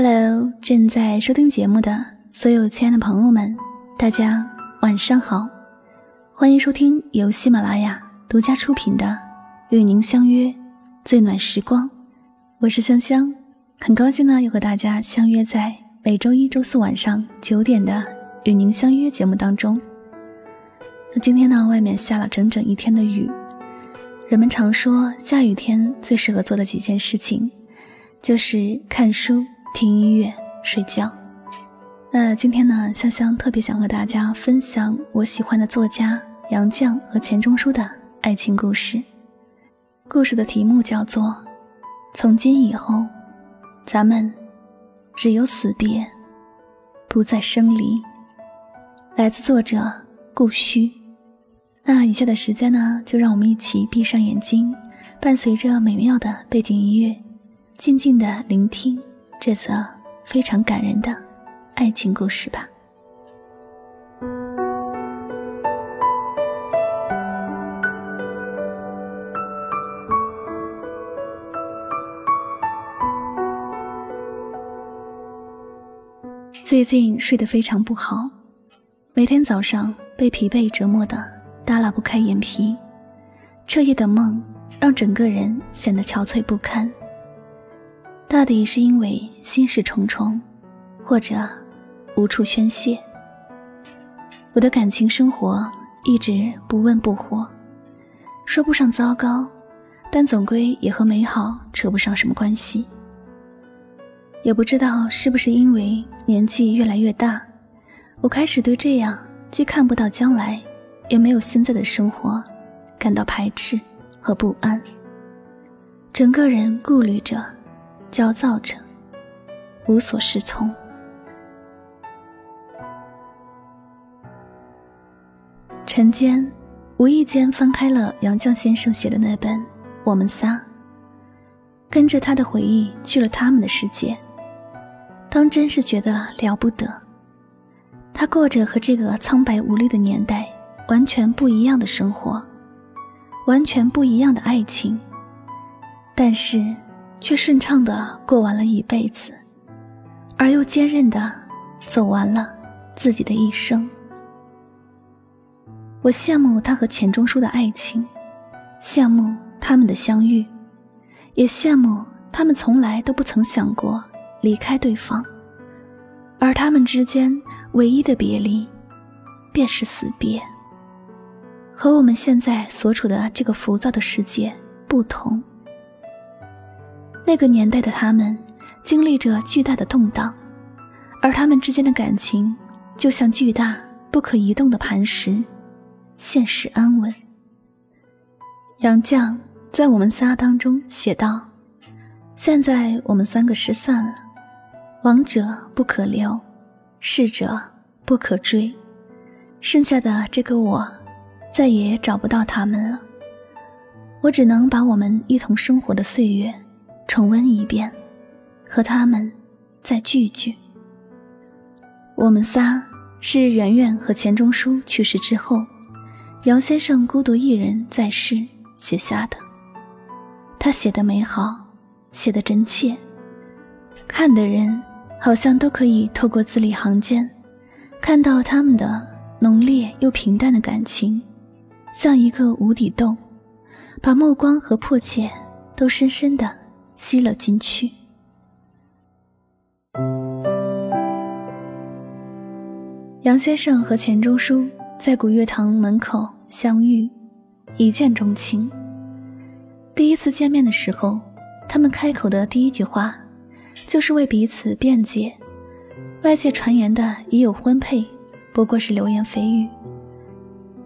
Hello，正在收听节目的所有亲爱的朋友们，大家晚上好，欢迎收听由喜马拉雅独家出品的《与您相约最暖时光》，我是香香，很高兴呢又和大家相约在每周一周四晚上九点的《与您相约》节目当中。那今天呢，外面下了整整一天的雨，人们常说下雨天最适合做的几件事情，就是看书。听音乐、睡觉。那今天呢，香香特别想和大家分享我喜欢的作家杨绛和钱钟书的爱情故事。故事的题目叫做《从今以后，咱们只有死别，不再生离》，来自作者顾虚。那以下的时间呢，就让我们一起闭上眼睛，伴随着美妙的背景音乐，静静的聆听。这则非常感人的爱情故事吧。最近睡得非常不好，每天早上被疲惫折磨的耷拉不开眼皮，彻夜的梦让整个人显得憔悴不堪。大抵是因为心事重重，或者无处宣泄。我的感情生活一直不温不火，说不上糟糕，但总归也和美好扯不上什么关系。也不知道是不是因为年纪越来越大，我开始对这样既看不到将来，也没有现在的生活感到排斥和不安，整个人顾虑着。焦躁着，无所适从。晨间，无意间翻开了杨绛先生写的那本《我们仨》，跟着他的回忆去了他们的世界。当真是觉得了不得。他过着和这个苍白无力的年代完全不一样的生活，完全不一样的爱情，但是。却顺畅的过完了一辈子，而又坚韧的走完了自己的一生。我羡慕他和钱钟书的爱情，羡慕他们的相遇，也羡慕他们从来都不曾想过离开对方，而他们之间唯一的别离，便是死别。和我们现在所处的这个浮躁的世界不同。那个年代的他们，经历着巨大的动荡，而他们之间的感情，就像巨大不可移动的磐石，现实安稳。杨绛在我们仨当中写道：“现在我们三个失散了，亡者不可留，逝者不可追，剩下的这个我，再也找不到他们了。我只能把我们一同生活的岁月。”重温一遍，和他们再聚聚。我们仨是圆圆和钱钟书去世之后，杨先生孤独一人在世写下的。他写的美好，写的真切，看的人好像都可以透过字里行间，看到他们的浓烈又平淡的感情，像一个无底洞，把目光和迫切都深深的。吸了进去。杨先生和钱钟书在古月堂门口相遇，一见钟情。第一次见面的时候，他们开口的第一句话，就是为彼此辩解。外界传言的已有婚配，不过是流言蜚语。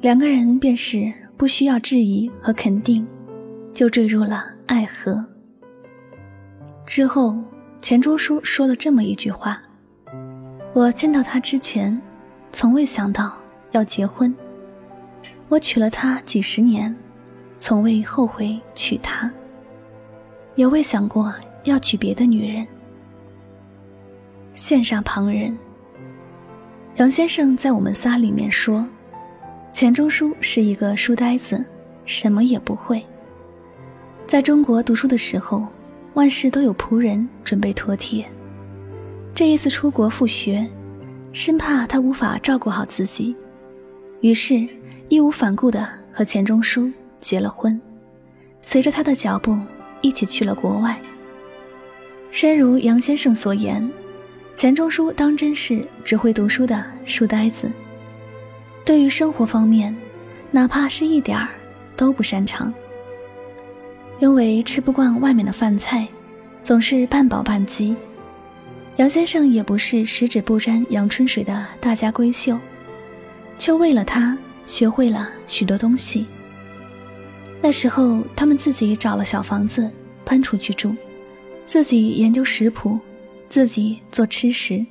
两个人便是不需要质疑和肯定，就坠入了爱河。之后，钱钟书说了这么一句话：“我见到他之前，从未想到要结婚。我娶了她几十年，从未后悔娶她，也未想过要娶别的女人。”羡煞旁人。杨先生在我们仨里面说，钱钟书是一个书呆子，什么也不会。在中国读书的时候。万事都有仆人准备妥帖，这一次出国复学，生怕他无法照顾好自己，于是义无反顾地和钱钟书结了婚，随着他的脚步一起去了国外。深如杨先生所言，钱钟书当真是只会读书的书呆子，对于生活方面，哪怕是一点儿都不擅长。因为吃不惯外面的饭菜，总是半饱半饥。杨先生也不是十指不沾阳春水的大家闺秀，却为了他学会了许多东西。那时候，他们自己找了小房子搬出去住，自己研究食谱，自己做吃食。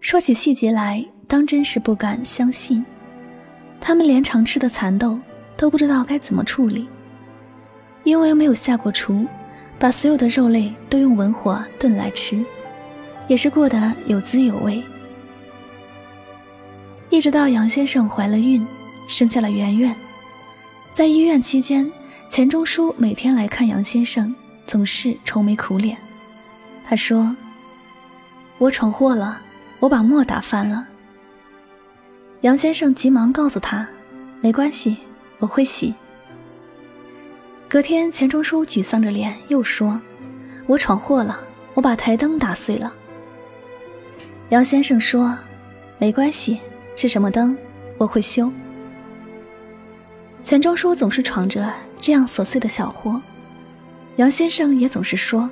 说起细节来，当真是不敢相信。他们连常吃的蚕豆都不知道该怎么处理，因为没有下过厨，把所有的肉类都用文火炖来吃。也是过得有滋有味，一直到杨先生怀了孕，生下了圆圆。在医院期间，钱钟书每天来看杨先生，总是愁眉苦脸。他说：“我闯祸了，我把墨打翻了。”杨先生急忙告诉他：“没关系，我会洗。”隔天，钱钟书沮丧着脸又说：“我闯祸了，我把台灯打碎了。”杨先生说：“没关系，是什么灯，我会修。”钱钟书总是闯着这样琐碎的小祸，杨先生也总是说：“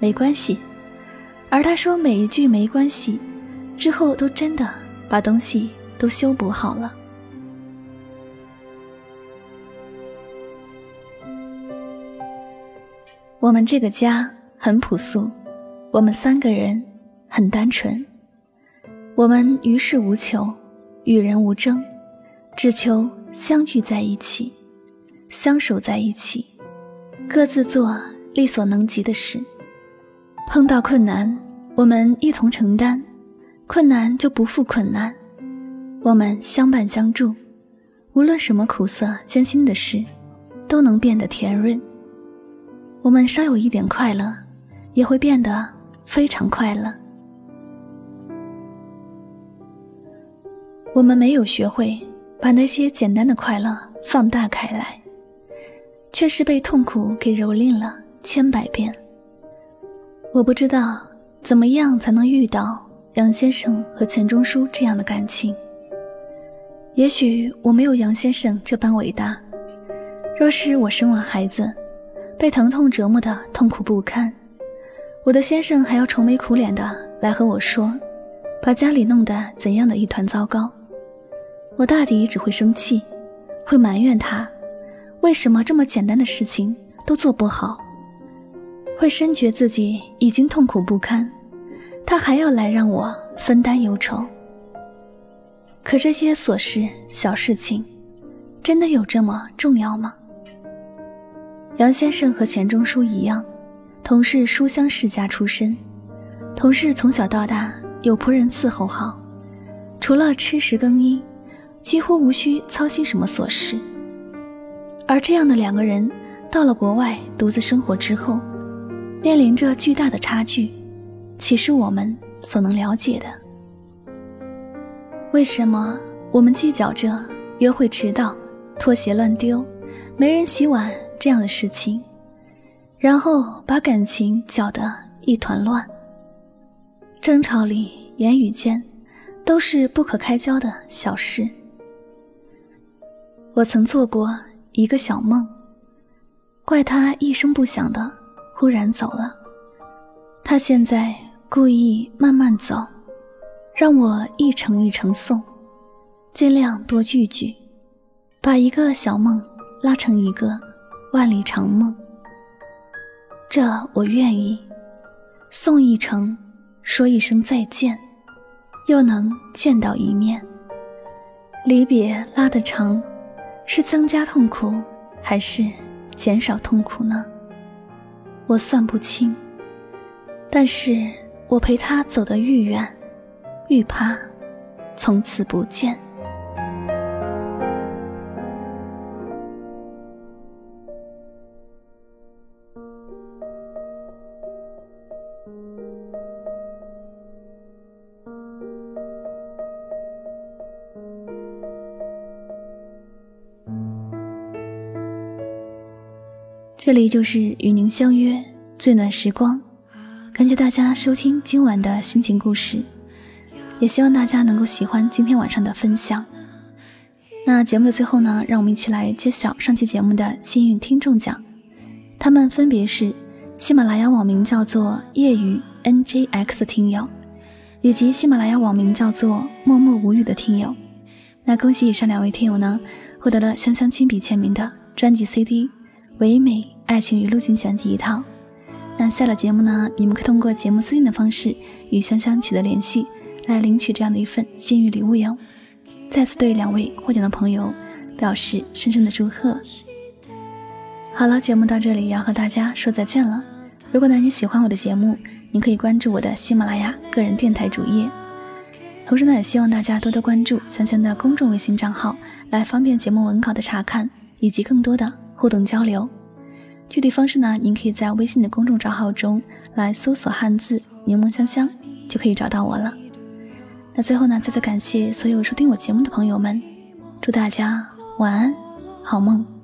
没关系。”而他说每一句“没关系”之后，都真的把东西都修补好了。我们这个家很朴素，我们三个人很单纯。我们于事无求，与人无争，只求相聚在一起，相守在一起，各自做力所能及的事。碰到困难，我们一同承担，困难就不负困难。我们相伴相助，无论什么苦涩艰辛的事，都能变得甜润。我们稍有一点快乐，也会变得非常快乐。我们没有学会把那些简单的快乐放大开来，却是被痛苦给蹂躏了千百遍。我不知道怎么样才能遇到杨先生和钱钟书这样的感情。也许我没有杨先生这般伟大。若是我生完孩子，被疼痛折磨的痛苦不堪，我的先生还要愁眉苦脸的来和我说，把家里弄得怎样的一团糟糕。我大抵只会生气，会埋怨他，为什么这么简单的事情都做不好，会深觉自己已经痛苦不堪，他还要来让我分担忧愁。可这些琐事小事情，真的有这么重要吗？杨先生和钱钟书一样，同是书香世家出身，同是从小到大有仆人伺候好，除了吃食更衣。几乎无需操心什么琐事，而这样的两个人到了国外独自生活之后，面临着巨大的差距，岂是我们所能了解的？为什么我们计较着约会迟到、拖鞋乱丢、没人洗碗这样的事情，然后把感情搅得一团乱？争吵里、言语间，都是不可开交的小事。我曾做过一个小梦，怪他一声不响的忽然走了。他现在故意慢慢走，让我一程一程送，尽量多聚聚，把一个小梦拉成一个万里长梦。这我愿意，送一程，说一声再见，又能见到一面。离别拉得长。是增加痛苦，还是减少痛苦呢？我算不清。但是我陪他走得愈远，愈怕从此不见。这里就是与您相约最暖时光，感谢大家收听今晚的心情故事，也希望大家能够喜欢今天晚上的分享。那节目的最后呢，让我们一起来揭晓上期节目的幸运听众奖，他们分别是喜马拉雅网名叫做业余 NJX 的听友，以及喜马拉雅网名叫做默默无语的听友。那恭喜以上两位听友呢，获得了香香亲笔签名的专辑 CD。唯美爱情与路径选集一套。那下了节目呢，你们可以通过节目私信的方式与香香取得联系，来领取这样的一份幸运礼物哟。再次对两位获奖的朋友表示深深的祝贺。好了，节目到这里要和大家说再见了。如果呢你喜欢我的节目，您可以关注我的喜马拉雅个人电台主页。同时呢，也希望大家多多关注香香的公众微信账号，来方便节目文稿的查看以及更多的。互动交流，具体方式呢？您可以在微信的公众账号中来搜索汉字“柠檬香香”，就可以找到我了。那最后呢，再次感谢所有收听我节目的朋友们，祝大家晚安，好梦。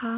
他